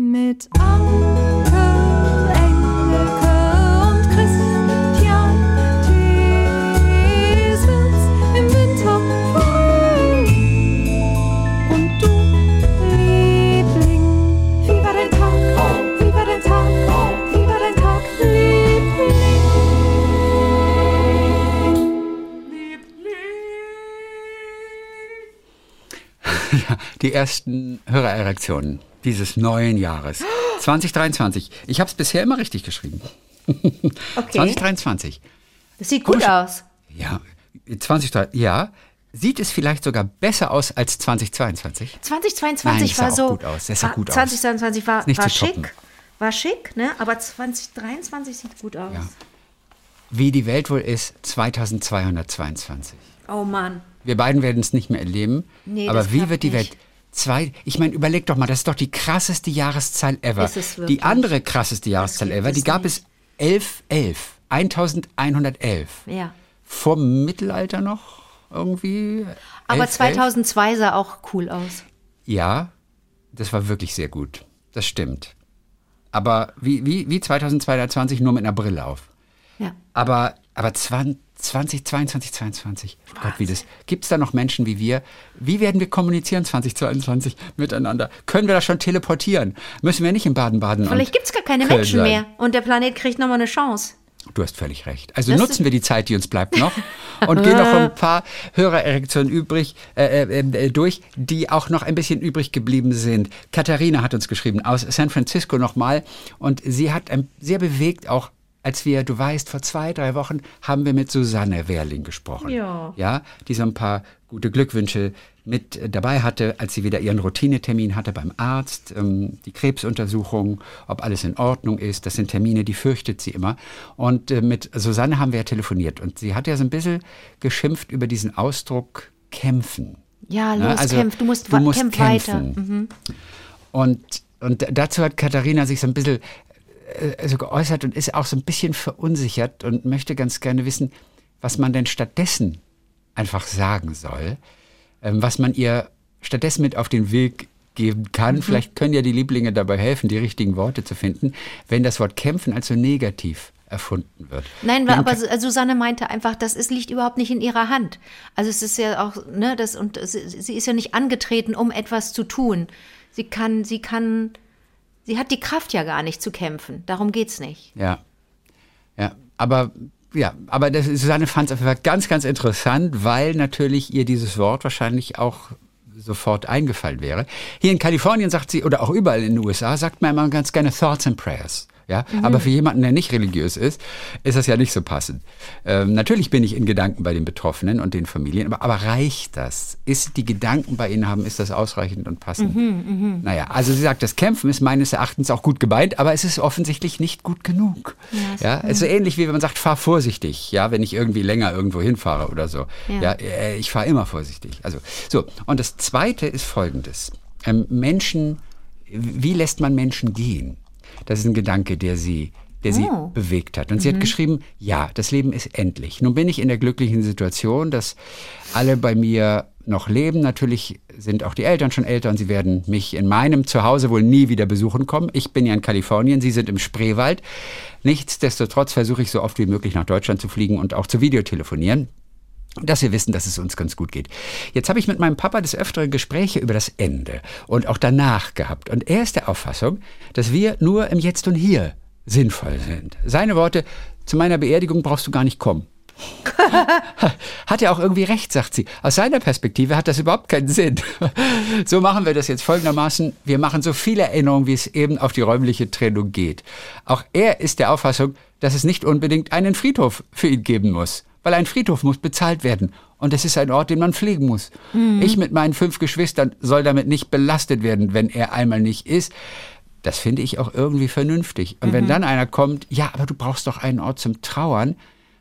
Mit Anke, Engelke und Christian Thiesens im Winter. Und du, Liebling, wie war dein Tag? Wie war dein Tag? Wie war dein Tag, Liebling? Ja, die ersten Hörererektionen dieses neuen Jahres. 2023. Ich habe es bisher immer richtig geschrieben. Okay. 2023. Das sieht gut Komisch. aus. Ja, 2023. Ja. Sieht es vielleicht sogar besser aus als 2022? 2022 Nein, war so. gut aus. Das sah war- gut aus. 2022 war, war toppen. schick. War schick, ne? Aber 2023 sieht gut aus. Ja. Wie die Welt wohl ist, 2222. Oh Mann. Wir beiden werden es nicht mehr erleben. Nee, aber wie wird die nicht. Welt? Zwei, ich meine, überleg doch mal, das ist doch die krasseste Jahreszahl ever. Ist es wirklich? die andere krasseste Jahreszahl ever, die gab nicht. es 1111. 1111. Ja. Vor Mittelalter noch irgendwie. Aber 11, 11? 2002 sah auch cool aus. Ja, das war wirklich sehr gut. Das stimmt. Aber wie, wie, wie 2022 nur mit einer Brille auf. Ja. Aber, aber 20, 2022, 22. Oh Gott, wie das. Gibt es da noch Menschen wie wir? Wie werden wir kommunizieren 2022 miteinander? Können wir das schon teleportieren? Müssen wir nicht in Baden-Baden Vielleicht gibt es gar keine Köln Menschen sein? mehr und der Planet kriegt nochmal eine Chance. Du hast völlig recht. Also Das nutzen wir die Zeit, die uns bleibt noch und gehen noch ein paar Hörererektionen übrig äh, äh, äh, durch, die auch noch ein bisschen übrig geblieben sind. Katharina hat uns geschrieben aus San Francisco nochmal und sie hat sehr bewegt auch als wir, du weißt, vor zwei, drei Wochen haben wir mit Susanne Werling gesprochen. Ja. Ja, die so ein paar gute Glückwünsche mit dabei hatte, als sie wieder ihren Routinetermin hatte beim Arzt, ähm, die Krebsuntersuchung, ob alles in Ordnung ist. Das sind Termine, die fürchtet sie immer. Und äh, mit Susanne haben wir ja telefoniert und sie hat ja so ein bisschen geschimpft über diesen Ausdruck kämpfen. Ja, Ne? los, Also, kämpf. Du musst, du musst kämpf kämpfen. weiter. Mhm. Und, und dazu hat Katharina sich so ein bisschen äh, so geäußert und ist auch so ein bisschen verunsichert und möchte ganz gerne wissen, was man denn stattdessen einfach sagen soll, ähm, was man ihr stattdessen mit auf den Weg geben kann. Mhm. Vielleicht können ja die Lieblinge dabei helfen, die richtigen Worte zu finden, wenn das Wort kämpfen als so negativ erfunden wird. Nein, haben aber Su- Susanne meinte einfach, das ist, liegt überhaupt nicht in ihrer Hand. Also es ist ja auch, ne, das, und sie, sie ist ja nicht angetreten, um etwas zu tun. Sie kann, sie kann, sie hat die Kraft ja gar nicht zu kämpfen. Darum geht's nicht. Ja. Ja, aber ja, aber das, Susanne fand es ganz, ganz interessant, weil natürlich ihr dieses Wort wahrscheinlich auch sofort eingefallen wäre. Hier in Kalifornien sagt sie, oder auch überall in den USA, sagt man immer ganz gerne Thoughts and Prayers. Ja, aber für jemanden, der nicht religiös ist, ist das ja nicht so passend. Ähm, natürlich bin ich in Gedanken bei den Betroffenen und den Familien, aber, aber reicht das? Ist die Gedanken bei ihnen haben, ist das ausreichend und passend? Naja, also sie sagt, das Kämpfen ist meines Erachtens auch gut gemeint, aber es ist offensichtlich nicht gut genug. Ja, es ist so ähnlich wie wenn man sagt, fahr vorsichtig, ja, wenn ich irgendwie länger irgendwo hinfahre oder so. Ja. Ja, äh, ich fahre immer vorsichtig. Also so. Und das Zweite ist Folgendes: ähm, Menschen, wie lässt man Menschen gehen? Das ist ein Gedanke, der sie der sie Oh. bewegt hat. Und sie hat geschrieben, ja, das Leben ist endlich. Nun bin ich in der glücklichen Situation, dass alle bei mir noch leben. Natürlich sind auch die Eltern schon älter und sie werden mich in meinem Zuhause wohl nie wieder besuchen kommen. Ich bin ja in Kalifornien, sie sind im Spreewald. Nichtsdestotrotz versuche ich so oft wie möglich nach Deutschland zu fliegen und auch zu Videotelefonieren dass wir wissen, dass es uns ganz gut geht. Jetzt habe ich mit meinem Papa des Öfteren Gespräche über das Ende und auch danach gehabt. Und er ist der Auffassung, dass wir nur im Jetzt und Hier sinnvoll sind. Seine Worte, zu meiner Beerdigung brauchst du gar nicht kommen. Hat er auch irgendwie recht, sagt sie. Aus seiner Perspektive hat das überhaupt keinen Sinn. So machen wir das jetzt folgendermaßen. Wir machen so viele Erinnerungen, wie es eben auf die räumliche Trennung geht. Auch er ist der Auffassung, dass es nicht unbedingt einen Friedhof für ihn geben muss. Weil ein Friedhof muss bezahlt werden. Und es ist ein Ort, den man pflegen muss. Ich mit meinen fünf Geschwistern soll damit nicht belastet werden, wenn er einmal nicht ist. Das finde ich auch irgendwie vernünftig. Und wenn dann einer kommt, ja, aber du brauchst doch einen Ort zum Trauern,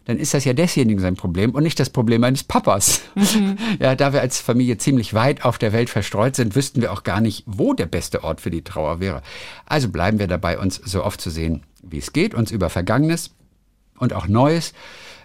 dann ist das ja desjenigen sein Problem und nicht das Problem meines Papas. Ja, da wir als Familie ziemlich weit auf der Welt verstreut sind, wüssten wir auch gar nicht, wo der beste Ort für die Trauer wäre. Also bleiben wir dabei, uns so oft zu sehen, wie es geht, uns über Vergangenes und auch Neues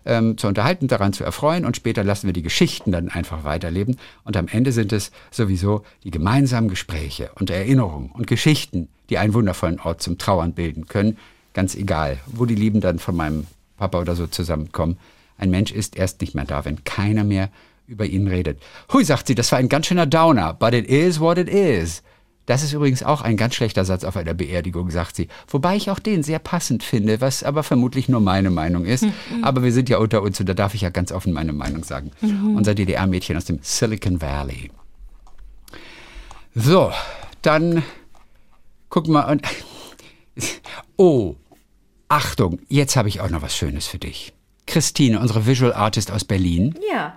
ähm, zu unterhalten, daran zu erfreuen und später lassen wir die Geschichten dann einfach weiterleben und am Ende sind es sowieso die gemeinsamen Gespräche und Erinnerungen und Geschichten, die einen wundervollen Ort zum Trauern bilden können, ganz egal, wo die Lieben dann von meinem Papa oder so zusammenkommen. Ein Mensch ist erst nicht mehr da, wenn keiner mehr über ihn redet. Hui, sagt sie, das war ein ganz schöner Downer, but it is what it is. Das ist übrigens auch ein ganz schlechter Satz auf einer Beerdigung, sagt sie. Wobei ich auch den sehr passend finde, was aber vermutlich nur meine Meinung ist. Aber wir sind ja unter uns und da darf ich ja ganz offen meine Meinung sagen. Unser DDR-Mädchen aus dem Silicon Valley. So, dann guck mal. Und, oh, Achtung, jetzt habe ich auch noch was Schönes für dich. Christine, unsere Visual Artist aus Berlin, Ja.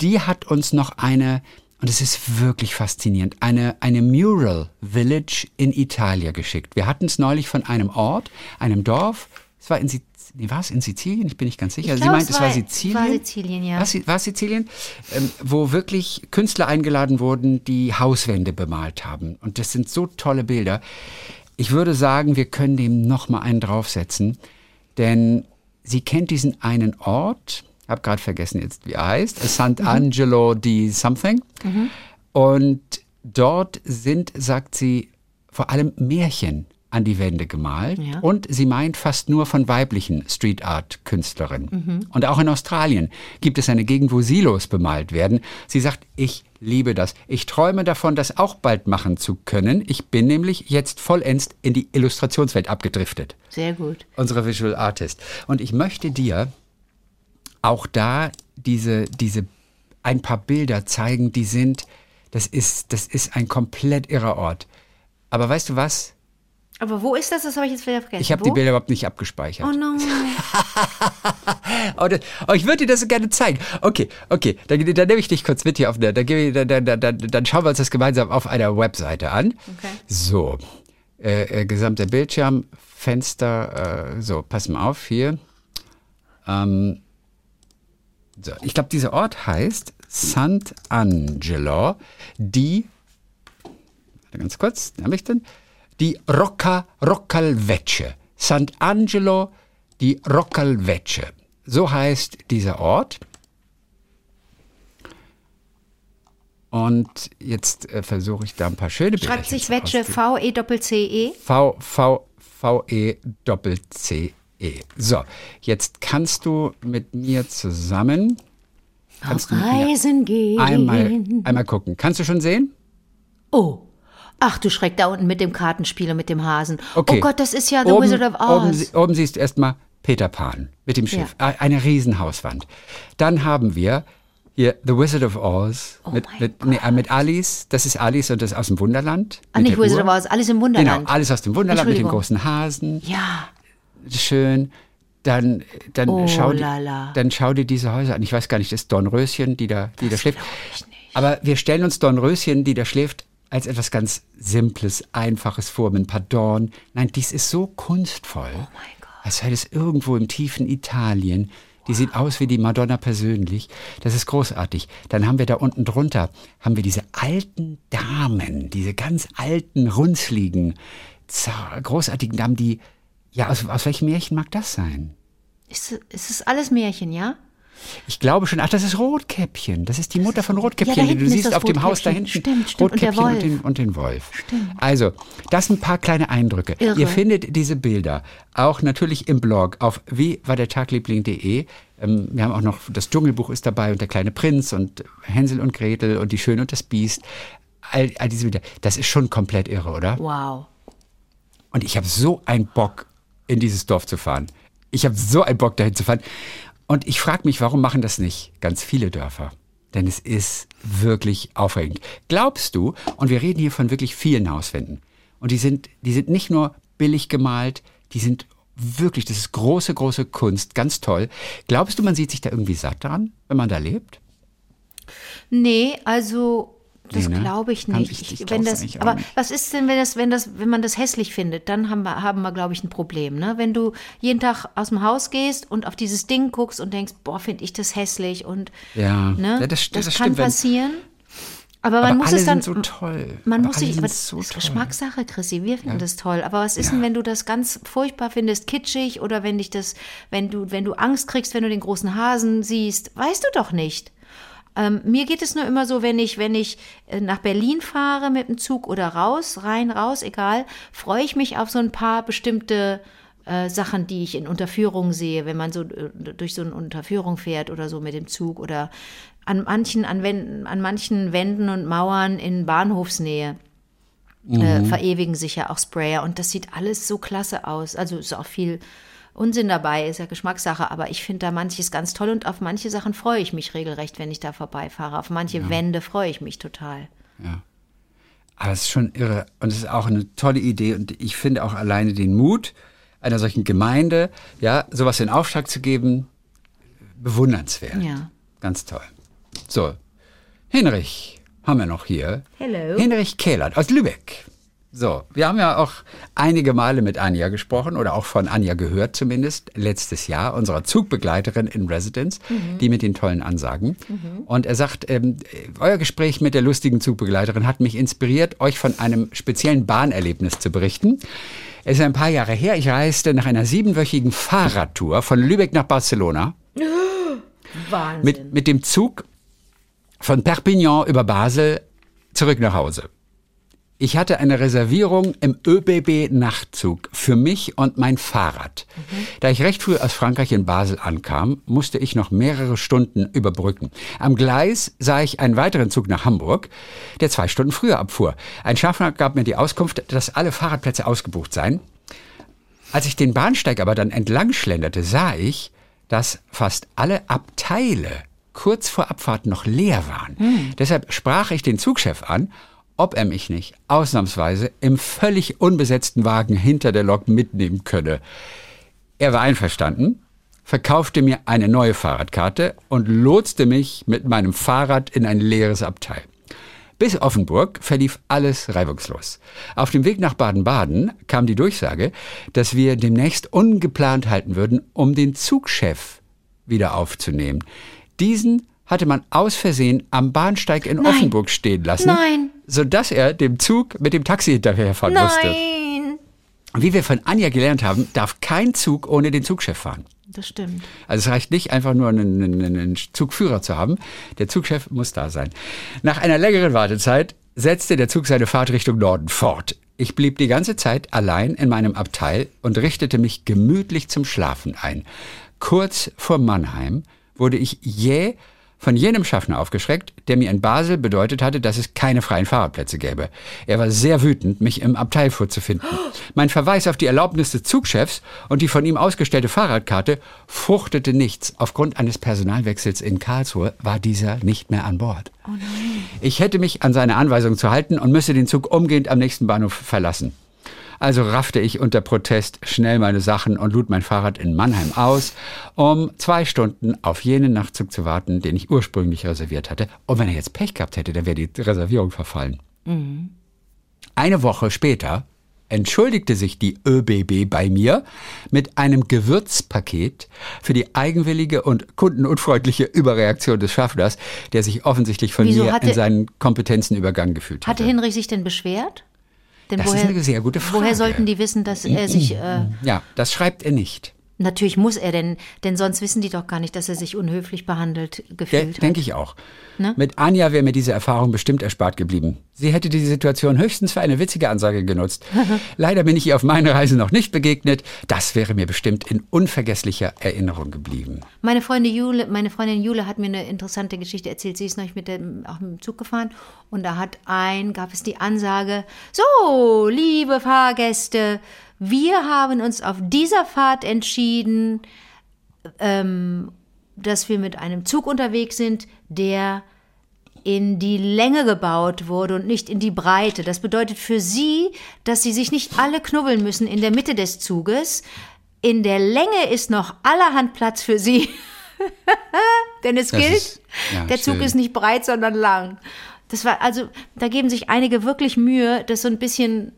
die hat uns noch eine, und es ist wirklich faszinierend, eine, eine Mural Village in Italien geschickt. Wir hatten es neulich von einem Ort, einem Dorf, es war in, Siz nee, war es in Sizilien, ich bin nicht ganz sicher. Ich Sie glaub, meint, es es war war- Sizilien. war Sizilien, ja. War war Sizilien? Ähm, wo wirklich Künstler eingeladen wurden, die Hauswände bemalt haben. Und das sind so tolle Bilder. Ich würde sagen, wir können dem noch mal einen draufsetzen, denn sie kennt diesen einen Ort, habe gerade vergessen jetzt, wie er heißt, Sant'Angelo di Something. Und dort sind, sagt sie, vor allem Märchen an die Wände gemalt. Ja. Und sie meint fast nur von weiblichen Street Art Künstlerinnen. Und auch in Australien gibt es eine Gegend, wo Silos bemalt werden. Sie sagt, ich liebe das. Ich träume davon, das auch bald machen zu können. Ich bin nämlich jetzt vollends in die Illustrationswelt abgedriftet Sehr gut. unsere Visual Artist. Und ich möchte dir auch da diese, diese ein paar Bilder zeigen, die sind, das ist, das ist ein komplett irrer Ort. Aber weißt du was? Aber wo ist das? Das habe ich jetzt wieder vergessen. Ich habe die Bilder überhaupt nicht abgespeichert. Oh no. Oh, das, oh, ich würde dir das so gerne zeigen. Okay, okay, dann, dann nehme ich dich kurz mit hier auf dann, dann, dann, dann, dann schauen wir uns das gemeinsam auf einer Webseite an. Okay. So, äh, äh, gesamter Bildschirm, Fenster, äh, so, pass mal auf hier. Ähm, so, ich glaube, dieser Ort heißt Sant'Angelo di, warte ganz kurz, habe ich denn? Die Rocca Roccalvecce. Sant'Angelo di Roccalvecce. So heißt dieser Ort. Und jetzt äh, versuche ich da ein paar schöne Bilder Schreibt sich Wetsche V-E-Doppel-C-E. V, V, V, E. So, jetzt kannst du mit mir zusammen kannst mit mir Reisen gehen. einmal, einmal gucken. Kannst du schon sehen? Oh. Ach du Schreck, da unten mit dem Kartenspiel und mit dem Hasen. Okay. Oh Gott, das ist ja The oben, Wizard of Oben, Oz. sie- oben siehst du erstmal Peter Pan mit dem Schiff. Äh, Eine Riesenhauswand. Dann haben wir hier The Wizard of Oz mit, Oh mein mit, nee, äh, mit Alice. Das ist Alice und das ist aus dem Wunderland. Ah, mit nicht Wizard Uhr. of Oz, alles im Genau, Wunderland. alles aus dem Wunderland mit dem großen Hasen. Ja. Schön. Dann, dann, Oh, schau, dir- lala. dann schau dir diese Häuser an. Ich weiß gar nicht, das ist Dornröschen, die da, die da schläft. Aber wir stellen uns Dornröschen, die da schläft, als etwas ganz Simples, Einfaches vor, mit ein paar Dorn. Nein, dies ist so kunstvoll. Oh mein Gott. Als sei es irgendwo im tiefen Italien. Die sieht aus wie die Madonna persönlich. Das ist großartig. Dann haben wir da unten drunter, haben wir diese alten Damen, diese ganz alten, runzligen, großartigen Damen, die, ja, aus, aus welchem Märchen mag das sein? Ist, ist es alles Märchen, ja? Ich glaube schon, ach, das ist Rotkäppchen. Das ist die Mutter von Ja, Rotkäppchen, da die du siehst auf dem Haus da hinten. Stimmt, stimmt. Und Rotkäppchen und, Wolf. den, und den Wolf. Also, das sind ein paar kleine Eindrücke. Irre. Ihr findet diese Bilder auch natürlich im Blog auf wie war der Tagliebling.de. Ähm, wir haben auch noch, das Dschungelbuch ist dabei und der kleine Prinz und Hänsel und Gretel und die Schöne und das Biest. All, all diese Bilder. Das ist schon komplett irre, oder? Wow. Und ich habe so einen Bock, in dieses Dorf zu fahren. Ich habe so einen Bock, dahin zu fahren. Und ich frage mich, warum machen das nicht ganz viele Dörfer? Denn es ist wirklich aufregend. Glaubst du, und wir reden hier von wirklich vielen Hauswänden, und die sind, die sind nicht nur billig gemalt, die sind wirklich, das ist große, große Kunst, ganz toll. Glaubst du, man sieht sich da irgendwie satt dran, wenn man da lebt? Nee, also das Nee, ne? glaube ich nicht. ich- ich wenn das, aber nicht. was ist denn, wenn das, wenn das, wenn man das hässlich findet, dann haben wir, haben wir, glaube ich, ein Problem. Ne? Wenn du jeden Tag aus dem Haus gehst und auf dieses Ding guckst und denkst, boah, finde ich das hässlich und Ja, ne? ja, das, das, das kann stimmt. Passieren. Aber man muss alle es dann. sind so toll. Man aber muss alle sich, aber so das ist toll. Geschmackssache, Chrissy. Wir finden das toll. Aber was ist Ja. denn, wenn du das ganz furchtbar findest, kitschig oder wenn dich das, wenn du, wenn du Angst kriegst, wenn du den großen Hasen siehst, weißt du doch nicht. Ähm, mir geht es nur immer so, wenn ich, wenn ich äh, nach Berlin fahre mit dem Zug oder raus, rein, raus, egal, freue ich mich auf so ein paar bestimmte äh, Sachen, die ich in Unterführungen sehe, wenn man so äh, durch so eine Unterführung fährt oder so mit dem Zug oder an manchen, an, Wänden, an manchen Wänden und Mauern in Bahnhofsnähe äh, verewigen sich ja auch Sprayer und das sieht alles so klasse aus. Also ist auch viel Unsinn dabei, ist ja Geschmackssache, aber ich finde da manches ganz toll und auf manche Sachen freue ich mich regelrecht, wenn ich da vorbeifahre. Auf manche Wände freue ich mich total. Aber es ist schon irre und es ist auch eine tolle Idee und ich finde auch alleine den Mut einer solchen Gemeinde, ja, sowas in Auftrag zu geben, bewundernswert. Ja. Ganz toll. So, Hinrich haben wir noch hier. Hello. Hinrich Kehlert aus Lübeck. So, wir haben ja auch einige Male mit Anja gesprochen oder auch von Anja gehört zumindest letztes Jahr, unserer Zugbegleiterin in Residence, die mit den tollen Ansagen. Und er sagt, ähm, euer Gespräch mit der lustigen Zugbegleiterin hat mich inspiriert, euch von einem speziellen Bahnerlebnis zu berichten. Es ist ein paar Jahre her, ich reiste nach einer siebenwöchigen Fahrradtour von Lübeck nach Barcelona Wahnsinn. mit, mit dem Zug von Perpignan über Basel zurück nach Hause. Ich hatte eine Reservierung im ÖBB-Nachtzug für mich und mein Fahrrad. Da ich recht früh aus Frankreich in Basel ankam, musste ich noch mehrere Stunden überbrücken. Am Gleis sah ich einen weiteren Zug nach Hamburg, der zwei Stunden früher abfuhr. Ein Schaffner gab mir die Auskunft, dass alle Fahrradplätze ausgebucht seien. Als ich den Bahnsteig aber dann entlang schlenderte, sah ich, dass fast alle Abteile kurz vor Abfahrt noch leer waren. Deshalb sprach ich den Zugchef an, ob er mich nicht ausnahmsweise im völlig unbesetzten Wagen hinter der Lok mitnehmen könne. Er war einverstanden, verkaufte mir eine neue Fahrradkarte und lotste mich mit meinem Fahrrad in ein leeres Abteil. Bis Offenburg verlief alles reibungslos. Auf dem Weg nach Baden-Baden kam die Durchsage, dass wir demnächst ungeplant halten würden, um den Zugchef wieder aufzunehmen. Diesen hatte man aus Versehen am Bahnsteig in Offenburg stehen lassen, Nein. sodass er dem Zug mit dem Taxi hinterherfahren musste. Nein. Wie wir von Anja gelernt haben, darf kein Zug ohne den Zugchef fahren. Das stimmt. Also es reicht nicht einfach nur einen, einen, einen Zugführer zu haben. Der Zugchef muss da sein. Nach einer längeren Wartezeit setzte der Zug seine Fahrt Richtung Norden fort. Ich blieb die ganze Zeit allein in meinem Abteil und richtete mich gemütlich zum Schlafen ein. Kurz vor Mannheim wurde ich jäh von jenem Schaffner aufgeschreckt, der mir in Basel bedeutet hatte, dass es keine freien Fahrradplätze gäbe. Er war sehr wütend, mich im Abteil vorzufinden. Mein Verweis auf die Erlaubnis des Zugchefs und die von ihm ausgestellte Fahrradkarte fruchtete nichts. Aufgrund eines Personalwechsels in Karlsruhe war dieser nicht mehr an Bord. Ich hätte mich an seine Anweisung zu halten und müsse den Zug umgehend am nächsten Bahnhof verlassen. Also raffte ich unter Protest schnell meine Sachen und lud mein Fahrrad in Mannheim aus, um zwei Stunden auf jenen Nachtzug zu warten, den ich ursprünglich reserviert hatte. Und wenn er jetzt Pech gehabt hätte, dann wäre die Reservierung verfallen. Eine Woche später entschuldigte sich die ÖBB bei mir mit einem Gewürzpaket für die eigenwillige und kundenunfreundliche Überreaktion des Schaffners, der sich offensichtlich von Wieso mir hatte- in seinen Kompetenzen übergangen gefühlt Hatte hatte. Hinrich sich denn beschwert? Denn Das ist eine sehr gute Frage. Woher sollten die wissen, dass er sich. Äh, Ja, das schreibt er nicht. natürlich muss er denn, denn sonst wissen die doch gar nicht, dass er sich unhöflich behandelt De gefühlt hat. Denke ich auch. Ne? Mit Anja wäre mir diese Erfahrung bestimmt erspart geblieben. Sie hätte die Situation höchstens für eine witzige Ansage genutzt. Leider bin ich ihr auf meiner Reise noch nicht begegnet. Das wäre mir bestimmt in unvergesslicher Erinnerung geblieben. Meine Freundin Jule, meine Freundin Jule hat mir eine interessante Geschichte erzählt. Sie ist neulich mit dem, auch mit dem Zug gefahren und da hat ein, gab es die Ansage, so, liebe Fahrgäste, wir haben uns auf dieser Fahrt entschieden, ähm, dass wir mit einem Zug unterwegs sind, der in die Länge gebaut wurde und nicht in die Breite. Das bedeutet für Sie, dass Sie sich nicht alle knubbeln müssen in der Mitte des Zuges. In der Länge ist noch allerhand Platz für Sie. Denn es Das gilt, ist- ja, der Zug ist nicht breit, sondern lang. Das war, also, da geben sich einige wirklich Mühe, das so ein bisschen,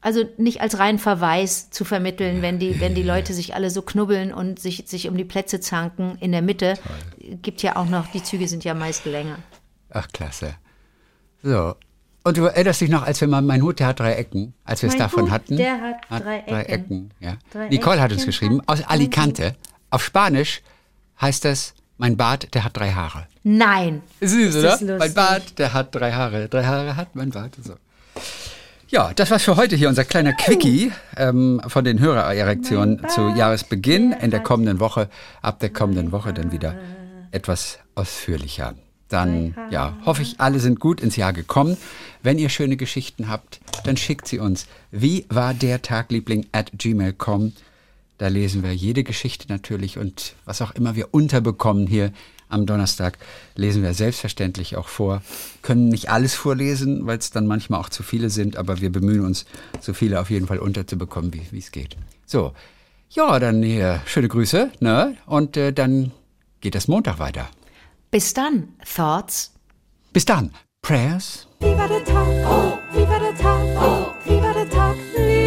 also nicht als rein Verweis zu vermitteln, wenn die, wenn die Leute sich alle so knubbeln und sich, sich um die Plätze zanken in der Mitte. Gibt ja auch noch, die Züge sind ja meist länger. Ach, klasse. So. Und du erinnerst dich noch, als wir mal, mein Hut, der hat drei Ecken, als wir es davon Hut, hatten. der hat drei Ecken. ja. Drei Nicole hat uns geschrieben, hat aus Alicante. Auf Spanisch heißt das, mein Bart, der hat drei Haare. Nein. Süß, Ist oder? lustig. Mein Bart, der hat drei Haare. Drei Haare hat mein Bart. So. Ja, das war's für heute hier, unser kleiner Quickie ähm, von den Hörererektionen zu Jahresbeginn. In der kommenden Woche, ab der kommenden Woche dann wieder etwas ausführlicher. Dann, ja, hoffe ich, alle sind gut ins Jahr gekommen. Wenn ihr schöne Geschichten habt, dann schickt sie uns. Wie war der Tagliebling at gmail.com? Da lesen wir jede Geschichte natürlich und was auch immer wir unterbekommen hier am Donnerstag, lesen wir selbstverständlich auch vor. Können nicht alles vorlesen, weil es dann manchmal auch zu viele sind, aber wir bemühen uns, so viele auf jeden Fall unterzubekommen, wie es geht. So, ja, dann hier schöne Grüße, ne? Und äh, dann geht das Montag weiter. Bis dann. Thoughts? Bis dann. Prayers. Der Tag? Wie war der Tag? Wie war der Tag? Wie